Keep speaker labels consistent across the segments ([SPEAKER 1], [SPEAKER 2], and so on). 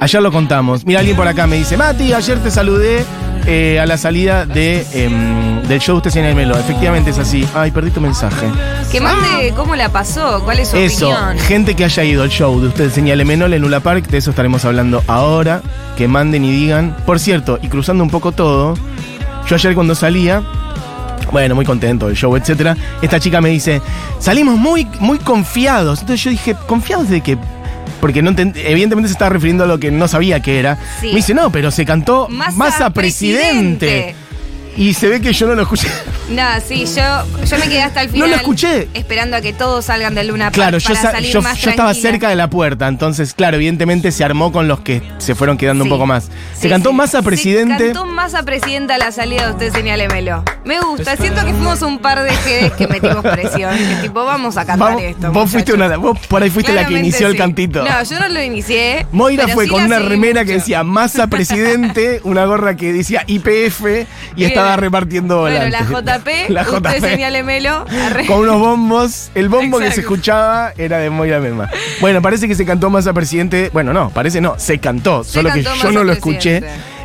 [SPEAKER 1] Ayer lo contamos. Mira, alguien por acá me dice, Mati, ayer te saludé eh, a la salida de, em, del show Usted en el Melo. Efectivamente es así. Ay, perdí tu mensaje.
[SPEAKER 2] Que mande cómo la pasó, cuál es su
[SPEAKER 1] Eso,
[SPEAKER 2] opinión.
[SPEAKER 1] gente que haya ido al show de Usted Señale Menol en Lula Park, de eso estaremos hablando ahora. Que manden y digan. Por cierto, y cruzando un poco todo, yo ayer cuando salía, bueno, muy contento del show, etcétera. Esta chica me dice, salimos muy, muy confiados. Entonces yo dije, ¿confiados de qué? Porque no evidentemente se estaba refiriendo a lo que no sabía que era.
[SPEAKER 2] Sí.
[SPEAKER 1] Me dice, no, pero se cantó
[SPEAKER 2] Massa
[SPEAKER 1] Massa presidente.
[SPEAKER 2] presidente.
[SPEAKER 1] Y se ve que yo no lo escuché.
[SPEAKER 2] Nada, sí, yo, yo me quedé hasta el
[SPEAKER 1] No
[SPEAKER 2] final.
[SPEAKER 1] lo escuché.
[SPEAKER 2] Esperando a que todos salgan del Luna Park
[SPEAKER 1] Claro, yo,
[SPEAKER 2] para
[SPEAKER 1] sa-
[SPEAKER 2] salir
[SPEAKER 1] yo,
[SPEAKER 2] más
[SPEAKER 1] yo estaba cerca de la puerta, entonces, claro, evidentemente se armó con los que se fueron quedando
[SPEAKER 2] Sí.
[SPEAKER 1] un poco más. Se
[SPEAKER 2] Sí,
[SPEAKER 1] cantó
[SPEAKER 2] sí.
[SPEAKER 1] Massa presidente.
[SPEAKER 2] Se cantó presidenta a la salida de usted, señálemelo. Me gusta, siento que fuimos un par de GDs que metimos presión. Que tipo, vamos a cantar
[SPEAKER 1] Vamos-
[SPEAKER 2] esto.
[SPEAKER 1] vos fuiste una, vos por ahí fuiste la que inició el cantito.
[SPEAKER 2] No, yo no lo inicié.
[SPEAKER 1] Moira fue con una remera que decía Massa presidente, una gorra que decía IPF y
[SPEAKER 2] Bien.
[SPEAKER 1] estaba repartiendo
[SPEAKER 2] Bueno, la. JP,
[SPEAKER 1] La
[SPEAKER 2] usted
[SPEAKER 1] JP.
[SPEAKER 2] señálemelo. Arre.
[SPEAKER 1] Con unos bombos. El bombo que se escuchaba era de Moira Mema. Bueno, parece que se cantó Massa presidente. Bueno, no, parece no, se cantó.
[SPEAKER 2] Se
[SPEAKER 1] solo que yo no lo escuché.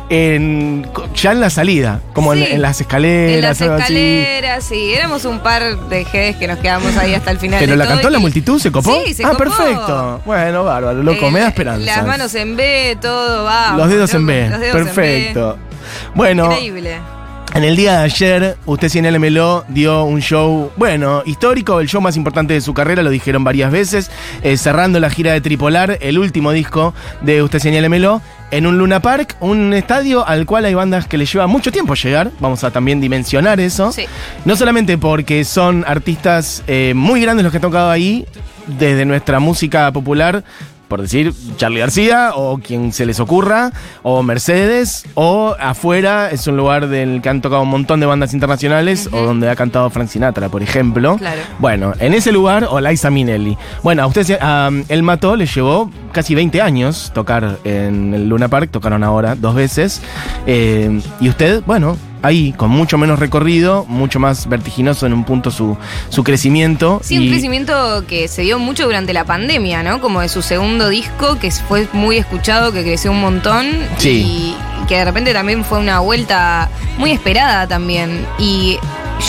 [SPEAKER 1] En, ya en la salida, como en,
[SPEAKER 2] Sí.
[SPEAKER 1] en las escaleras.
[SPEAKER 2] En las
[SPEAKER 1] así.
[SPEAKER 2] escaleras, sí. Éramos un par de GDs que nos quedamos ahí hasta el final.
[SPEAKER 1] Pero la cantó la multitud, ¿se copó?
[SPEAKER 2] Sí, se
[SPEAKER 1] ah,
[SPEAKER 2] copó.
[SPEAKER 1] perfecto. Bueno, bárbaro, loco,
[SPEAKER 2] Eh,
[SPEAKER 1] me da esperanza.
[SPEAKER 2] Las manos en B, todo va.
[SPEAKER 1] Los dedos en B.
[SPEAKER 2] Los dedos en B.
[SPEAKER 1] Perfecto. Bueno,
[SPEAKER 2] Increíble.
[SPEAKER 1] En el día de ayer, usted sin LMLO dio un show, bueno, histórico, el show más importante de su carrera, lo dijeron varias veces, eh, cerrando la gira de Tripolar, el último disco de Usted sin LMLO, en un Luna Park, un estadio al cual hay bandas que le lleva mucho tiempo llegar, vamos a también dimensionar eso.
[SPEAKER 2] Sí.
[SPEAKER 1] No solamente porque son artistas eh, muy grandes los que han tocado ahí, desde nuestra música popular, por decir Charlie García o quien se les ocurra, o Mercedes, o afuera es un lugar del que han tocado un montón de bandas internacionales, o donde ha cantado Frank Sinatra, por ejemplo.
[SPEAKER 2] Claro.
[SPEAKER 1] Bueno, en ese lugar, o Liza Minnelli. Bueno, a usted, um, El Mató le llevó casi 20 años tocar en el Luna Park, tocaron ahora dos veces. Eh, y usted, bueno, ahí, con mucho menos recorrido, mucho más vertiginoso en un punto su, su crecimiento.
[SPEAKER 2] Sí,
[SPEAKER 1] y-
[SPEAKER 2] un crecimiento que se dio mucho durante la pandemia, ¿no? Como de su segundo disco, que fue muy escuchado, que creció un montón.
[SPEAKER 1] Sí.
[SPEAKER 2] Y que de repente también fue una vuelta muy esperada también. Y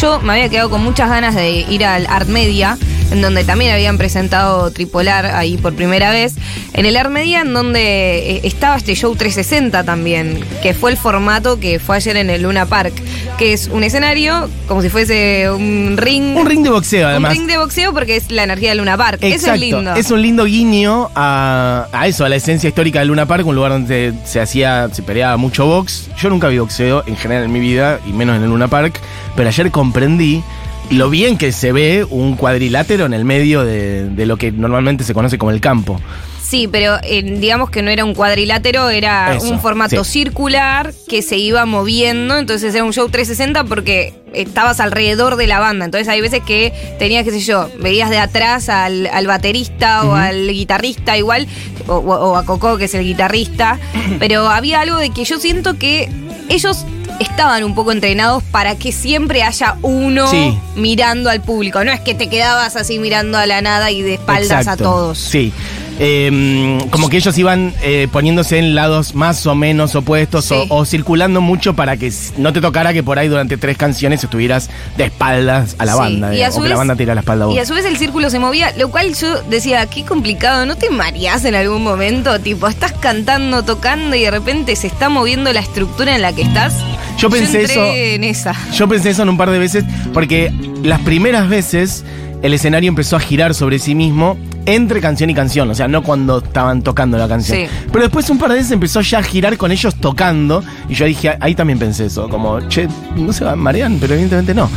[SPEAKER 2] yo me había quedado con muchas ganas de ir al Art Media, en donde también habían presentado Tripolar ahí por primera vez. En el Art Media, en donde eh, estaba este show 360 también, que fue el formato que fue ayer en el Luna Park, que es un escenario como si fuese un ring.
[SPEAKER 1] Un ring de boxeo, además.
[SPEAKER 2] Un ring de boxeo porque es la energía del Luna Park. Eso es lindo.
[SPEAKER 1] Es un lindo guiño a, a eso, a la esencia histórica del Luna Park, un lugar donde se hacía, se peleaba mucho box. Yo nunca vi boxeo en general en mi vida, y menos en el Luna Park, pero ayer comprendí lo bien que se ve un cuadrilátero en el medio de, de lo que normalmente se conoce como el campo.
[SPEAKER 2] Sí, pero eh, digamos que no era un cuadrilátero, era
[SPEAKER 1] Eso,
[SPEAKER 2] un formato
[SPEAKER 1] sí.
[SPEAKER 2] circular que se iba moviendo. Entonces era un show 360 porque estabas alrededor de la banda. Entonces hay veces que tenías, qué sé yo, veías de atrás al, al baterista o al guitarrista igual, o- o a Coco, que es el guitarrista. Pero había algo de que yo siento que ellos estaban un poco entrenados para que siempre haya uno
[SPEAKER 1] Sí.
[SPEAKER 2] mirando al público. No es que te quedabas así mirando a la nada y de espaldas
[SPEAKER 1] Exacto.
[SPEAKER 2] a todos.
[SPEAKER 1] Sí. Eh, como que ellos iban eh, poniéndose en lados más o menos opuestos
[SPEAKER 2] Sí.
[SPEAKER 1] o, o circulando mucho para que no te tocara que por ahí durante tres canciones estuvieras de espaldas a la
[SPEAKER 2] Sí,
[SPEAKER 1] banda
[SPEAKER 2] y
[SPEAKER 1] eh,
[SPEAKER 2] a
[SPEAKER 1] o que la banda tira la espalda a vos.
[SPEAKER 2] Y a su vez el círculo se movía, lo cual yo decía, qué complicado, ¿no te mareás en algún momento? Tipo, estás cantando, tocando y de repente se está moviendo la estructura en la que estás.
[SPEAKER 1] Yo pensé eso-
[SPEAKER 2] en esa.
[SPEAKER 1] Yo pensé eso en un par de veces porque las primeras veces el escenario empezó a girar sobre sí mismo entre canción y canción, o sea, no cuando estaban tocando la canción.
[SPEAKER 2] Sí.
[SPEAKER 1] Pero después un par de veces empezó ya a girar con ellos tocando y yo dije, ahí también pensé eso, como, che, no se marean, pero evidentemente no.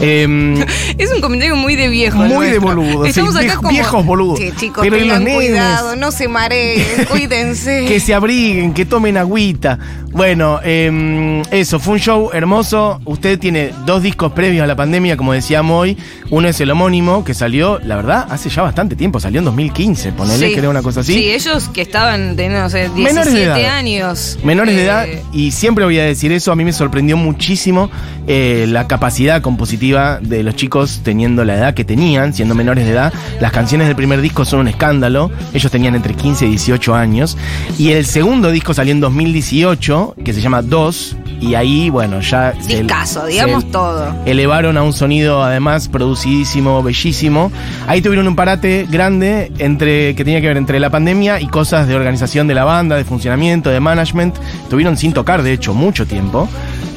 [SPEAKER 1] Em,
[SPEAKER 2] Es un comentario muy de viejo.
[SPEAKER 1] Muy de boludo, sí,
[SPEAKER 2] Estamos acá
[SPEAKER 1] viejos-
[SPEAKER 2] como,
[SPEAKER 1] viejos boludos.
[SPEAKER 2] Sí, chicos,
[SPEAKER 1] Pero ¿y los
[SPEAKER 2] tengan cuidado, no se mareen, cuídense.
[SPEAKER 1] que se abriguen, que tomen agüita. Bueno, em, eso, fue un show hermoso. Usted tiene dos discos previos a la pandemia, como decíamos hoy. Uno es el homónimo, que salió, la verdad, hace ya bastante tiempo, salió en 2015, ponele,
[SPEAKER 2] Sí.
[SPEAKER 1] creo una cosa así.
[SPEAKER 2] Sí, ellos que estaban teniendo, no sé, 17
[SPEAKER 1] Menores de edad.
[SPEAKER 2] años.
[SPEAKER 1] Menores de
[SPEAKER 2] eh,
[SPEAKER 1] edad, y siempre voy a decir eso, a mí me sorprendió muchísimo eh, la capacidad compositiva de los chicos teniendo la edad que tenían, siendo menores de edad. Las canciones del primer disco son un escándalo, ellos tenían entre 15 y 18 años, y el segundo disco salió en 2018, que se llama Dos, y ahí, bueno, ya... se-
[SPEAKER 2] Discazo,
[SPEAKER 1] se
[SPEAKER 2] digamos todo.
[SPEAKER 1] elevaron a un sonido además producidísimo, bellísimo. Ahí tuvieron un parate grande entre que tenía que ver entre la pandemia y cosas de organización de la banda, de funcionamiento, de management. Tuvieron sin tocar, de hecho, mucho tiempo.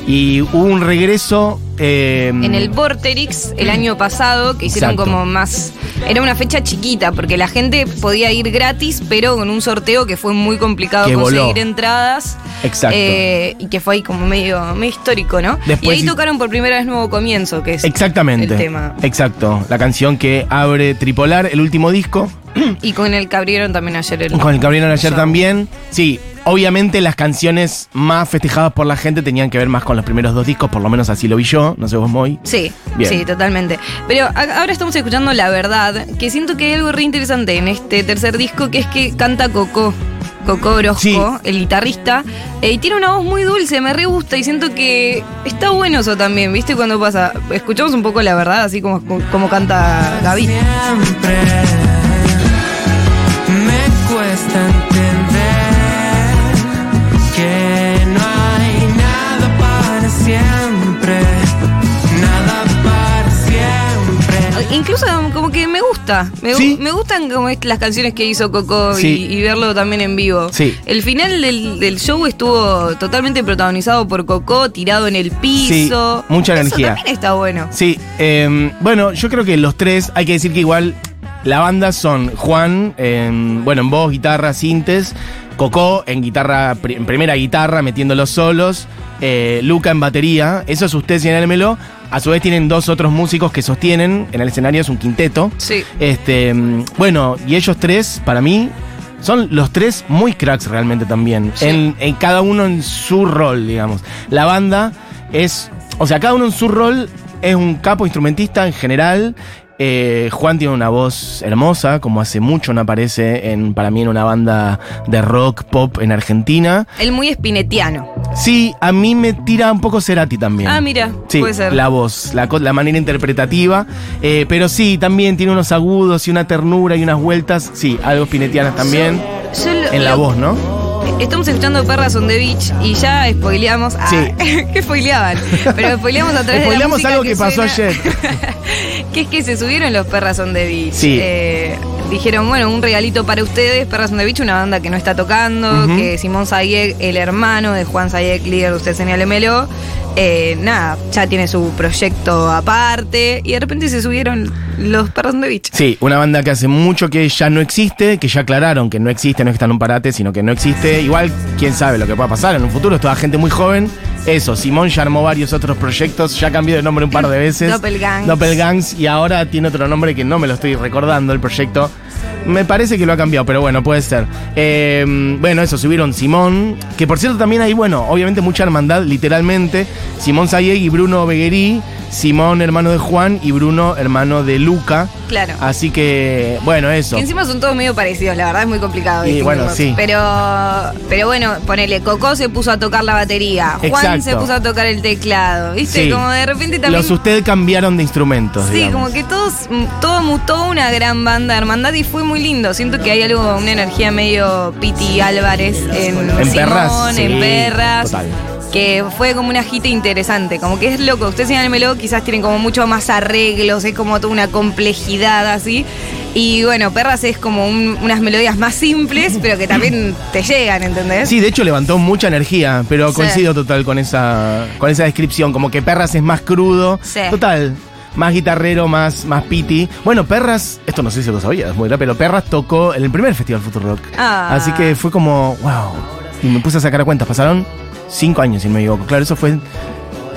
[SPEAKER 1] Y hubo un regreso. Eh,
[SPEAKER 2] En el Vorterix el año pasado, que hicieron
[SPEAKER 1] Exacto.
[SPEAKER 2] como más. Era una fecha chiquita, porque la gente podía ir gratis, pero con un sorteo que fue muy complicado
[SPEAKER 1] Que
[SPEAKER 2] conseguir
[SPEAKER 1] voló.
[SPEAKER 2] entradas.
[SPEAKER 1] Exacto.
[SPEAKER 2] Eh, y que fue ahí como medio, medio histórico, ¿no?
[SPEAKER 1] Después
[SPEAKER 2] y ahí tocaron por primera vez Nuevo Comienzo, que es
[SPEAKER 1] Exactamente.
[SPEAKER 2] el tema.
[SPEAKER 1] Exacto. La canción que abre Tripolar, el último disco.
[SPEAKER 2] Y con el que abrieron también ayer el.
[SPEAKER 1] Con el que abrieron ayer
[SPEAKER 2] show.
[SPEAKER 1] también. Sí, obviamente las canciones más festejadas por la gente tenían que ver más con los primeros dos discos, por lo menos así lo vi yo. No sé vos, Moy.
[SPEAKER 2] Sí,
[SPEAKER 1] Bien.
[SPEAKER 2] sí, totalmente. Pero ahora estamos escuchando La Verdad, que siento que hay algo re interesante en este tercer disco, que es que canta Coco. Coco Orozco,
[SPEAKER 1] Sí.
[SPEAKER 2] el guitarrista, eh, y tiene una voz muy dulce, me re gusta y siento que está bueno eso también, ¿viste? Cuando pasa, escuchamos un poco la verdad, así como, como canta Gaby.
[SPEAKER 3] Siempre cuesta entender que no hay nada para siempre, nada para siempre.
[SPEAKER 2] Incluso como que me gusta, me, gu-
[SPEAKER 1] Sí.
[SPEAKER 2] me gustan como las canciones que hizo Coco y-
[SPEAKER 1] Sí.
[SPEAKER 2] y, verlo también en vivo.
[SPEAKER 1] Sí.
[SPEAKER 2] El final del, del show estuvo totalmente protagonizado por Coco, tirado en el piso.
[SPEAKER 1] Mucha
[SPEAKER 2] Eso
[SPEAKER 1] energía.
[SPEAKER 2] también está bueno.
[SPEAKER 1] Sí, eh, bueno, yo creo que los tres, hay que decir que igual la banda son Juan, en, bueno, en voz, guitarra, sintes, Coco en guitarra, en primera guitarra, metiendo los solos, eh, Luca en batería, eso es usted señálmelo. A su vez tienen dos otros músicos que sostienen en el escenario, es un quinteto.
[SPEAKER 2] Sí.
[SPEAKER 1] Este, mm, bueno, y ellos tres, para mí, son los tres muy cracks realmente también.
[SPEAKER 2] Sí.
[SPEAKER 1] En, en cada uno en su rol, digamos. La banda es. O sea, cada uno en su rol es un capo instrumentista en general. Eh, Juan tiene una voz hermosa, como hace mucho no aparece en, para mí en una banda de rock pop en Argentina.
[SPEAKER 2] El muy espinetiano.
[SPEAKER 1] Sí, a mí me tira un poco Cerati también.
[SPEAKER 2] Ah, mira,
[SPEAKER 1] Sí,
[SPEAKER 2] puede ser.
[SPEAKER 1] la voz, la, manera interpretativa. eh, pero sí, también tiene unos agudos y una ternura y unas vueltas. Sí, algo spinetianas también.
[SPEAKER 2] Yo lo-
[SPEAKER 1] En la
[SPEAKER 2] lo-
[SPEAKER 1] voz, ¿no?
[SPEAKER 2] Estamos escuchando Perras on the Beach y ya spoileamos. Ah,
[SPEAKER 1] Sí.
[SPEAKER 2] que spoileaban. Pero spoileamos a través de la música
[SPEAKER 1] algo que pasó
[SPEAKER 2] suena.
[SPEAKER 1] ayer.
[SPEAKER 2] que es que se subieron los Perras on the Beach.
[SPEAKER 1] Sí.
[SPEAKER 2] Eh, dijeron, bueno, un regalito para ustedes, Perras on the Beach, una banda que no está tocando, que Simón Sayek, el hermano de Juan Sayek, líder de Usted Señálemelo, eh, nada, ya tiene su proyecto aparte y de repente se subieron los Perras on the Beach.
[SPEAKER 1] Sí, una banda que hace mucho que ya no existe, que ya aclararon que no existe, no es que está en un parate, sino que no existe. Igual, quién sabe lo que pueda pasar en un futuro, es toda gente muy joven. Eso, Simón ya armó varios otros proyectos, ya cambió de nombre un par de veces.
[SPEAKER 2] Doppelgangs.
[SPEAKER 1] Doppelgangs, y ahora tiene otro nombre que no me lo estoy recordando el proyecto. Me parece que lo ha cambiado, pero bueno, puede ser. Eh, bueno, eso, subieron Simón, que por cierto también hay, bueno, obviamente mucha hermandad, literalmente. Simón Sayeg y Bruno Beguerí, Simón hermano de Juan y Bruno hermano de Luca.
[SPEAKER 2] Claro.
[SPEAKER 1] Así que, bueno, eso.
[SPEAKER 2] Que encima son todos medio parecidos, la verdad es muy complicado.
[SPEAKER 1] Y bueno, sí.
[SPEAKER 2] Pero, pero bueno, ponele, Coco se puso a tocar la batería, Juan
[SPEAKER 1] Exacto.
[SPEAKER 2] se puso a tocar el teclado, ¿viste?
[SPEAKER 1] Sí.
[SPEAKER 2] Como de repente también...
[SPEAKER 1] Los ustedes cambiaron de instrumentos.
[SPEAKER 2] Sí,
[SPEAKER 1] digamos.
[SPEAKER 2] como que todos, todo mutó una gran banda de hermandad y fue muy lindo. Siento que hay algo, una energía medio Piti Álvarez en,
[SPEAKER 1] En
[SPEAKER 2] Simón,
[SPEAKER 1] Perras,
[SPEAKER 2] en
[SPEAKER 1] sí,
[SPEAKER 2] Perras.
[SPEAKER 1] total.
[SPEAKER 2] Que fue como una gita interesante. Como que es loco. Ustedes señálenmelo, quizás tienen como mucho más arreglos, es como toda una complejidad así. Y bueno, Perras es como un- unas melodías más simples, pero que también te llegan, ¿entendés?
[SPEAKER 1] Sí, de hecho levantó mucha energía, pero
[SPEAKER 2] Sí.
[SPEAKER 1] coincido total con esa, con esa descripción. Como que Perras es más crudo.
[SPEAKER 2] Sí.
[SPEAKER 1] Total. Más guitarrero, más, más piti. Bueno, Perras, esto no sé si lo sabías, muy pero Perras tocó en el primer Festival Futuro Rock.
[SPEAKER 2] Ah.
[SPEAKER 1] Así que fue como, wow. Y me puse a sacar cuentas. Pasaron cinco años, si no me equivoco. Claro, eso fue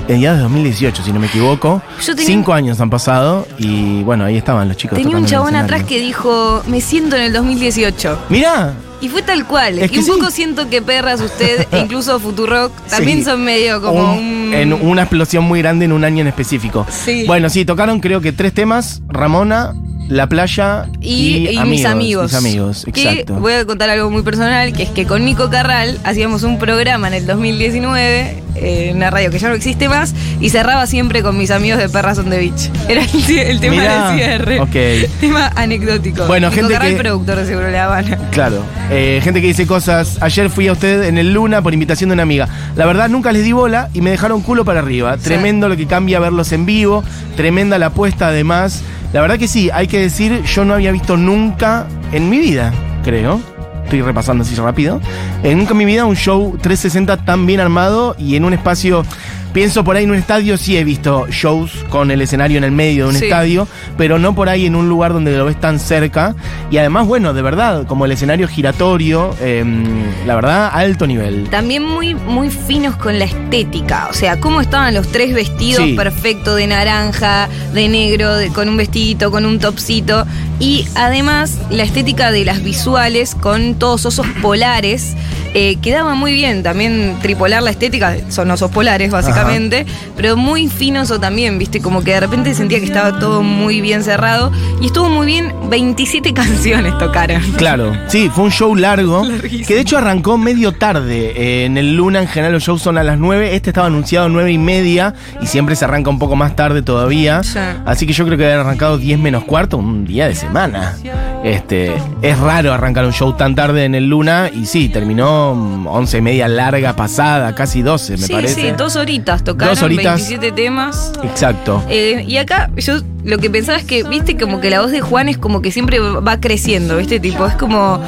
[SPEAKER 1] ya de 2018, si no me equivoco.
[SPEAKER 2] Yo tenía-
[SPEAKER 1] Cinco años han pasado y bueno, ahí estaban los chicos.
[SPEAKER 2] Tenía un chabón atrás que dijo, me siento en el 2018.
[SPEAKER 1] Mirá,
[SPEAKER 2] Y fue tal cual.
[SPEAKER 1] Es
[SPEAKER 2] y
[SPEAKER 1] que
[SPEAKER 2] un
[SPEAKER 1] sí.
[SPEAKER 2] poco siento que Perras, usted e incluso Futurock también
[SPEAKER 1] Sí.
[SPEAKER 2] son medio como un.
[SPEAKER 1] en una explosión muy grande en un año en específico.
[SPEAKER 2] Sí.
[SPEAKER 1] Bueno, sí, tocaron creo que tres temas. Ramona, la playa
[SPEAKER 2] y, y mis amigos.
[SPEAKER 1] Mis amigos,
[SPEAKER 2] Que
[SPEAKER 1] exacto.
[SPEAKER 2] voy a contar algo muy personal, que es que con Nico Carral hacíamos un programa en el 2019 eh, en una radio que ya no existe más y cerraba siempre con mis amigos de Perras on the Beach. Era el, tema
[SPEAKER 1] Mirá,
[SPEAKER 2] de cierre.
[SPEAKER 1] ok.
[SPEAKER 2] Tema anecdótico.
[SPEAKER 1] Bueno,
[SPEAKER 2] Nico
[SPEAKER 1] gente
[SPEAKER 2] Carral,
[SPEAKER 1] que-
[SPEAKER 2] productor de Seguro La Habana.
[SPEAKER 1] Claro. Eh, gente que dice cosas. Ayer fui a usted en el Luna por invitación de una amiga. La verdad, nunca les di bola y me dejaron culo para arriba.
[SPEAKER 2] Sí.
[SPEAKER 1] Tremendo lo que cambia verlos en vivo. Tremenda la apuesta, además. La verdad que sí, hay que decir, yo no había visto nunca en mi vida, creo. Estoy repasando así rápido. Eh, nunca en mi vida un show 360 tan bien armado y en un espacio. Pienso por ahí en un estadio, sí he visto shows con el escenario en el medio de un
[SPEAKER 2] Sí.
[SPEAKER 1] estadio, pero no por ahí en un lugar donde lo ves tan cerca. Y además, bueno, de verdad, como el escenario giratorio, em, la verdad, alto nivel.
[SPEAKER 2] También muy, muy finos con la estética. O sea, cómo estaban los tres vestidos
[SPEAKER 1] Sí.
[SPEAKER 2] perfectos de naranja, de negro, de- con un vestidito, con un topsito. Y además la estética de las visuales con todos osos polares. Eh, quedaba muy bien también tripolar la estética, son osos polares básicamente, pero muy finoso también, viste, como que de repente sentía que estaba todo muy bien cerrado y estuvo muy bien, 27 canciones tocaron.
[SPEAKER 1] Claro, sí, fue un show largo,
[SPEAKER 2] Larguísimo.
[SPEAKER 1] que de hecho arrancó medio tarde. Eh, en el Luna en general los shows son a las 9, este estaba anunciado a 9 y media y siempre se arranca un poco más tarde todavía.
[SPEAKER 2] Sí.
[SPEAKER 1] Así que yo creo que había arrancado 10 menos cuarto, un día de semana. Este, es raro arrancar un show tan tarde en el Luna y sí, terminó 11 y media larga pasada, casi 12 me
[SPEAKER 2] sí,
[SPEAKER 1] parece.
[SPEAKER 2] sí, dos horitas tocaron,
[SPEAKER 1] Dos horitas.
[SPEAKER 2] 27 temas.
[SPEAKER 1] Exacto.
[SPEAKER 2] Eh, y acá yo lo que pensaba es que, viste, como que la voz de Juan es como que siempre va creciendo, ¿viste? Tipo, es como,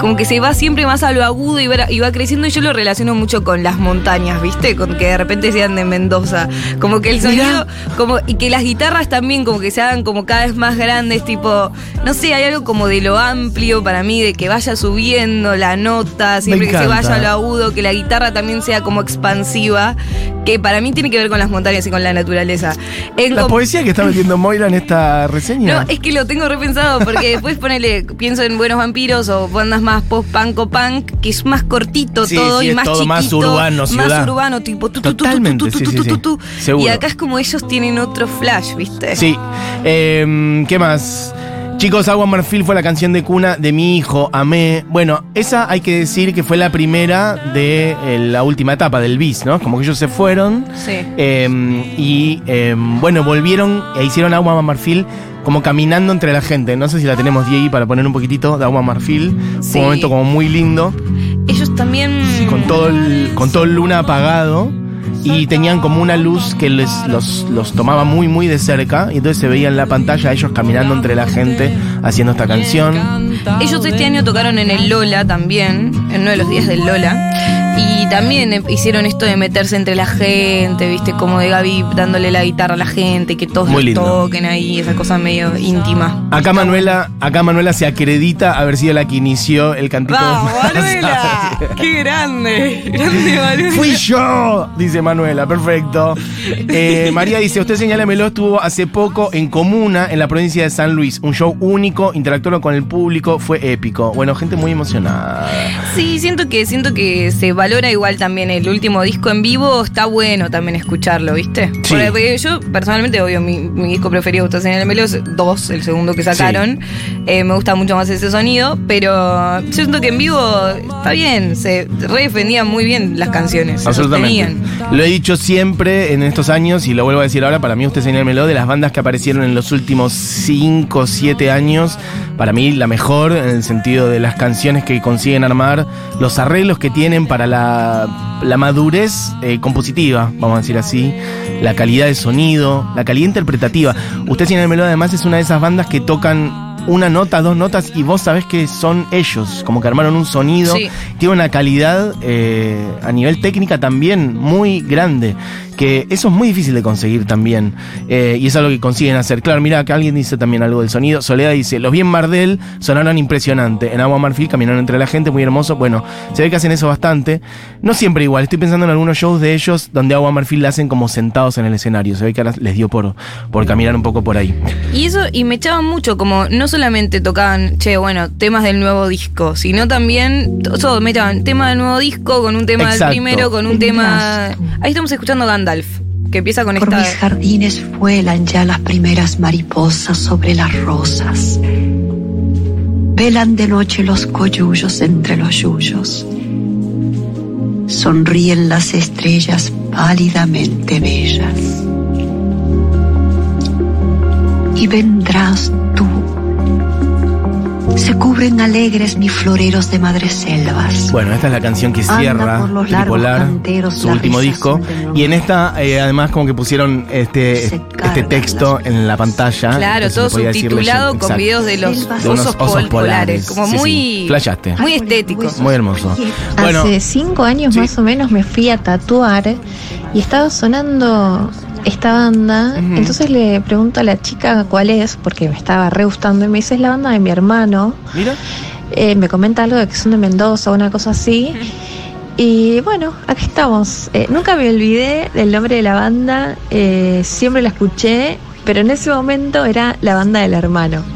[SPEAKER 2] como que se va siempre más a lo agudo y va, y va creciendo y yo lo relaciono mucho con las montañas, ¿viste? Con que de repente sean de Mendoza. Como que el sonido, como, y que las guitarras también como que se hagan como cada vez más grandes, tipo, no sé, hay algo como de lo amplio para mí, de que vaya subiendo la nota, siempre que se vaya a lo agudo, que la guitarra también sea como expansiva, que para mí tiene que ver con las montañas y con la naturaleza. En
[SPEAKER 1] La poesía que está metiendo Moira en esta reseña.
[SPEAKER 2] no, es que lo tengo repensado porque después ponele, pienso en Buenos Vampiros o bandas más post-punk o punk, que es más cortito
[SPEAKER 1] Sí,
[SPEAKER 2] todo
[SPEAKER 1] sí,
[SPEAKER 2] y
[SPEAKER 1] es
[SPEAKER 2] más
[SPEAKER 1] todo
[SPEAKER 2] chiquito.
[SPEAKER 1] más urbano, ciudad.
[SPEAKER 2] Más urbano, tipo tu, tu,
[SPEAKER 1] Totalmente,
[SPEAKER 2] tu, tu,
[SPEAKER 1] sí.
[SPEAKER 2] Y acá es como ellos tienen otro flash, ¿viste?
[SPEAKER 1] Sí. Em, ¿Qué más? Chicos, Agua Marfil fue la canción de cuna de mi hijo, Amé. Bueno, esa hay que decir que fue la primera de eh, la última etapa del bis, ¿no? Como que ellos se fueron.
[SPEAKER 2] Sí.
[SPEAKER 1] em, y em, bueno, volvieron e hicieron Agua Marfil como caminando entre la gente. No sé si la tenemos, Diego, para poner un poquitito de Agua Marfil. Fue
[SPEAKER 2] Sí.
[SPEAKER 1] un momento como muy lindo.
[SPEAKER 2] Ellos también.
[SPEAKER 1] con todo el, con todo el luna apagado y tenían como una luz que les, los, los tomaba muy muy de cerca y entonces se veía en la pantalla ellos caminando entre la gente haciendo esta canción.
[SPEAKER 2] Ellos este año tocaron en el Lola también, en uno de los días del Lola. Y también eh, hicieron esto de meterse entre la gente, viste, como de Gaby dándole la guitarra a la gente, que todos
[SPEAKER 1] lindo.
[SPEAKER 2] toquen ahí, esa cosa medio íntima.
[SPEAKER 1] Acá Manuela, acá Manuela se acredita haber sido la que inició el cantito.
[SPEAKER 2] ¡Vamos,
[SPEAKER 1] de
[SPEAKER 2] Manuela! ¡Qué grande! ¡Grande, Manuela!
[SPEAKER 1] Fui yo, dice Manuela, perfecto. Eh, María dice, usted señálamelo, estuvo hace poco en Comuna, en la provincia de San Luis. Un show único, interactuaron con el público, fue épico. Bueno, gente muy emocionada.
[SPEAKER 2] Sí, siento que, siento que se valora igual también el último disco en vivo, está bueno también escucharlo, ¿viste?
[SPEAKER 1] Sí.
[SPEAKER 2] Porque- yo personalmente, obvio, mi, mi disco preferido Usted Señálamelo es 2, el segundo que sacaron. Eh, me gusta mucho más ese sonido, pero yo siento que en vivo está bien, se redefendían muy bien las canciones,
[SPEAKER 1] Absolutamente. Lo he dicho siempre en estos años y lo vuelvo a decir ahora, para mí usted señálmelo, de las bandas que aparecieron en los últimos 5 o 7 años, para mí la mejor en el sentido de las canciones que consiguen armar, los arreglos que tienen para la, la madurez eh, compositiva, vamos a decir así, la calidad de sonido, la calidad interpretativa. Usted señálmelo además es una de esas bandas que tocan una nota, dos notas y vos sabés que son ellos, como que armaron un sonido
[SPEAKER 2] Sí.
[SPEAKER 1] tiene una calidad eh, a nivel técnica también muy grande. Que eso es muy difícil de conseguir también. eh, y es algo que consiguen hacer. Claro, mira, acá alguien dice también algo del sonido. Soledad dice: Los bien Mardel sonaron impresionante. En Agua Marfil caminaron entre la gente, muy hermoso. Bueno, se ve que hacen eso bastante. No siempre igual. Estoy pensando en algunos shows de ellos donde Agua Marfil la hacen como sentados en el escenario. Se ve que ahora les dio por, por caminar un poco por ahí.
[SPEAKER 2] Y eso, y me echaban mucho, como no solamente tocaban, che, bueno, temas del nuevo disco, sino también, todo, me echaban tema del nuevo disco, con un tema
[SPEAKER 1] Exacto.
[SPEAKER 2] del primero, con un tema. Ahí estamos escuchando Gandalf. Que empieza con
[SPEAKER 4] Por
[SPEAKER 2] esta.
[SPEAKER 4] mis jardines vuelan ya las primeras mariposas sobre las rosas. Velan de noche los coyullos entre los yuyos. Sonríen las estrellas pálidamente bellas. Y vendrás tú. Se cubren alegres mis floreros de madreselvas.
[SPEAKER 1] Bueno, esta es la canción que cierra
[SPEAKER 4] canteros
[SPEAKER 1] su último disco. Y en esta, eh, además, como que pusieron este, este texto en la pantalla.
[SPEAKER 2] Claro, todo subtitulado con
[SPEAKER 1] exacto.
[SPEAKER 2] videos de los
[SPEAKER 4] De
[SPEAKER 2] osos,
[SPEAKER 1] osos
[SPEAKER 2] pol- polares. Como
[SPEAKER 1] Sí, sí.
[SPEAKER 2] muy.
[SPEAKER 1] Flashaste.
[SPEAKER 2] Muy estético.
[SPEAKER 1] Muy hermoso. Bueno,
[SPEAKER 5] Hace cinco años
[SPEAKER 1] sí.
[SPEAKER 5] más o menos me fui a tatuar y estaba sonando esta banda. Entonces le pregunto a la chica cuál es, porque me estaba re gustando, y me dice es la banda de mi hermano.
[SPEAKER 1] mira.
[SPEAKER 5] Eh, me comenta algo de que son de Mendoza o una cosa así. Y bueno, aquí estamos. Eh, nunca me olvidé del nombre de la banda, eh, siempre la escuché, pero en ese momento era la banda del hermano.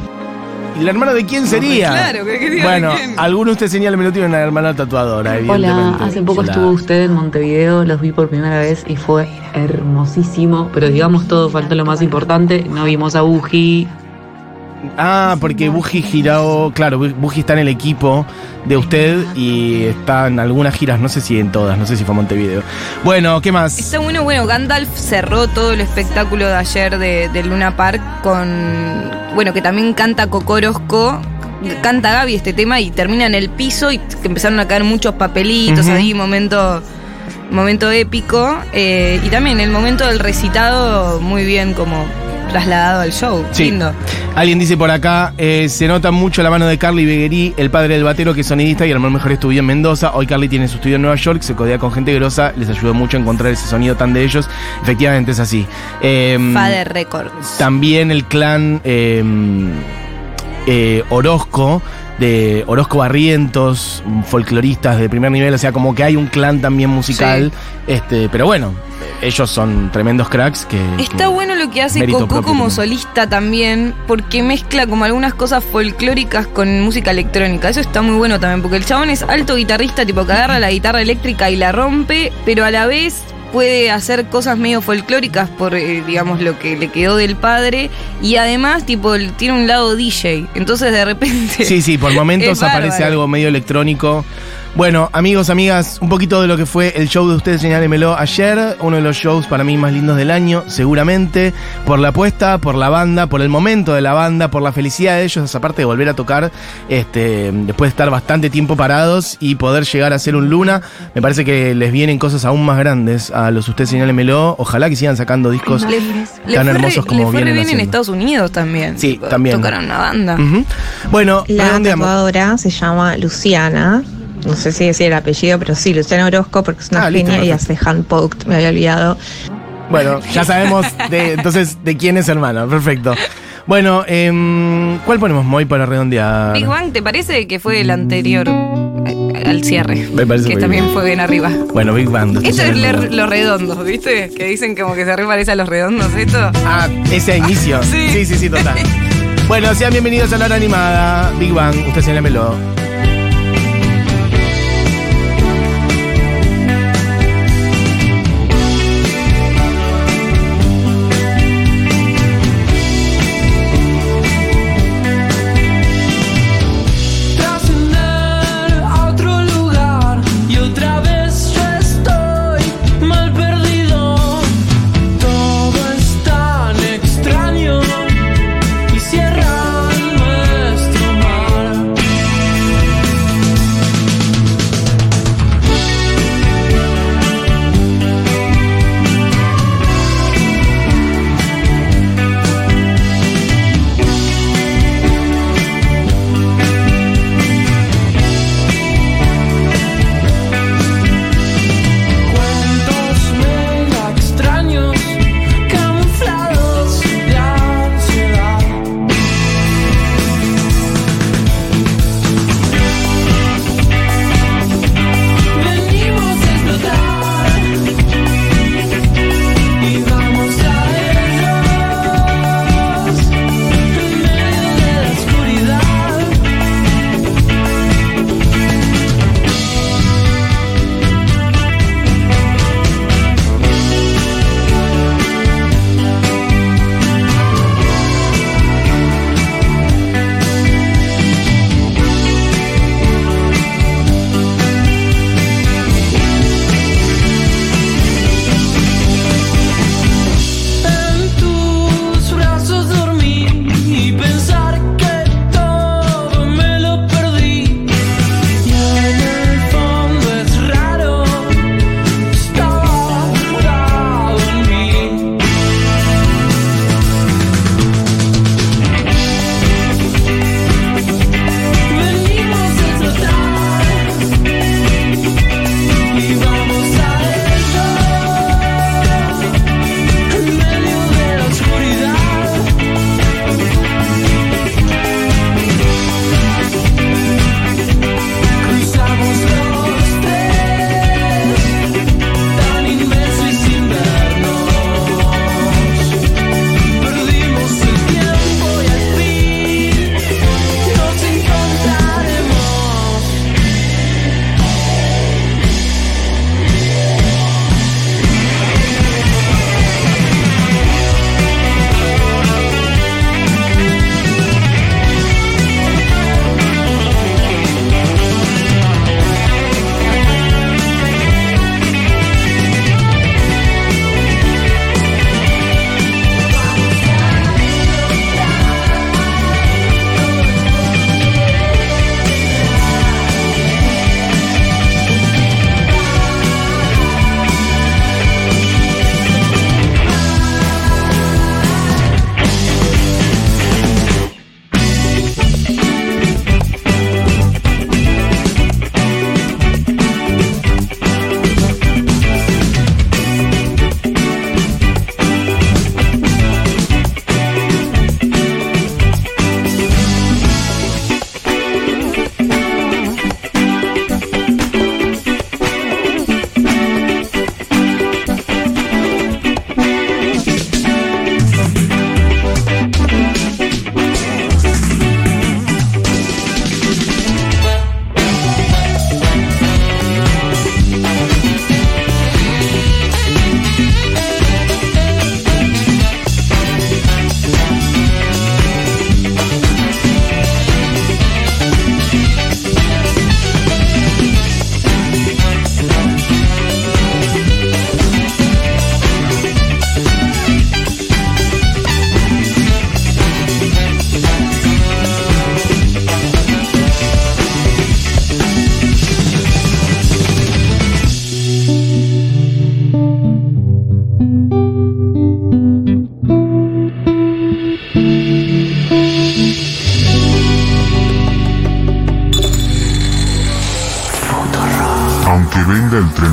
[SPEAKER 1] ¿Y la hermana de quién sería?
[SPEAKER 2] claro, que- que diga
[SPEAKER 1] Bueno,
[SPEAKER 2] de quién.
[SPEAKER 1] alguno usted señala me lo tiene una hermana tatuadora,
[SPEAKER 6] Hola,
[SPEAKER 1] evidentemente.
[SPEAKER 6] hace poco
[SPEAKER 1] Hola.
[SPEAKER 6] estuvo usted en Montevideo, los vi por primera vez y fue hermosísimo, pero digamos todo, faltó lo más importante, no vimos a Buji,
[SPEAKER 1] Ah, porque Buji giró, claro, Buji está en el equipo de usted y está en algunas giras, no sé si en todas, no sé si fue a Montevideo. Bueno, ¿qué más?
[SPEAKER 2] Está bueno, bueno, Gandalf cerró todo el espectáculo de ayer de, de Luna Park con, bueno, que también canta Cocorosco, canta Gaby este tema y termina en el piso y que empezaron a caer muchos papelitos ahí, momento, momento épico. eh, y también el momento del recitado muy bien como trasladado al show,
[SPEAKER 1] Sí.
[SPEAKER 2] lindo.
[SPEAKER 1] Alguien dice por acá, eh, se nota mucho la mano de Carly Beguerí, el padre del batero que es sonidista y armó el mejor estudio en Mendoza. Hoy Carly tiene su estudio en Nueva York, se codea con gente grosa, les ayudó mucho a encontrar ese sonido tan de ellos. Efectivamente es así. Eh,
[SPEAKER 2] Father Records.
[SPEAKER 1] También el clan eh, eh, Orozco, de Orozco Barrientos, folcloristas de primer nivel, o sea, como que hay un clan también musical, este, pero bueno, ellos son tremendos cracks que...
[SPEAKER 2] Está
[SPEAKER 1] que-
[SPEAKER 2] bueno lo que hace Coco como solista también, porque mezcla como algunas cosas folclóricas con música electrónica. Eso está muy bueno también, porque el chabón es alto guitarrista, tipo que agarra la guitarra eléctrica y la rompe, pero a la vez puede hacer cosas medio folclóricas por, eh, digamos, lo que le quedó del padre. Y además, tipo, tiene un lado DJ. Entonces, de repente...
[SPEAKER 1] Sí, sí, por momentos aparece algo medio electrónico. Bueno, amigos, amigas, un poquito de lo que fue el show de ustedes, señálemelo ayer. Uno de los shows para mí más lindos del año, seguramente. Por la apuesta, por la banda, por el momento de la banda, por la felicidad de ellos, aparte de volver a tocar, este, después de estar bastante tiempo parados y poder llegar a ser un Luna. Me parece que les vienen cosas aún más grandes a los ustedes, señálemelo. Ojalá que sigan sacando discos
[SPEAKER 2] Le, le
[SPEAKER 1] tan
[SPEAKER 2] fue re-
[SPEAKER 1] hermosos como
[SPEAKER 2] le fue re
[SPEAKER 1] vienen
[SPEAKER 2] bien en. Estados Unidos también.
[SPEAKER 1] Sí, también.
[SPEAKER 2] Tocaron una banda.
[SPEAKER 1] Bueno,
[SPEAKER 5] La tatuadora se llama Luciana. No sé si decir el apellido, pero sí, Luciana Orozco, porque es una
[SPEAKER 1] Ah, listo,
[SPEAKER 5] y hace handpoked, me había olvidado.
[SPEAKER 1] Bueno, ya sabemos de, entonces de quién es hermano. Perfecto. Bueno, em, ¿cuál ponemos Moy para redondear?
[SPEAKER 2] Big Bang, ¿te parece que fue el anterior eh, al cierre?
[SPEAKER 1] Me parece
[SPEAKER 2] que
[SPEAKER 1] muy
[SPEAKER 2] también
[SPEAKER 1] bien.
[SPEAKER 2] fue bien arriba.
[SPEAKER 1] Bueno, Big Band.
[SPEAKER 2] Esto es
[SPEAKER 1] le-
[SPEAKER 2] le- los redondos, ¿viste? Que dicen como que se reparece a los redondos, ¿esto?
[SPEAKER 1] Ah, ese inicio.
[SPEAKER 2] Sí.
[SPEAKER 1] sí, sí, sí, total. Bueno, sean bienvenidos a la hora animada. Big Bang, usted señálemelo.
[SPEAKER 3] Trascender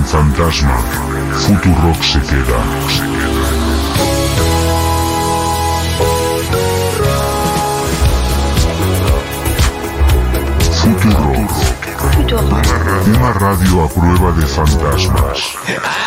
[SPEAKER 7] fantasma, Futurock se queda. Futurock. Una radio a prueba de fantasmas.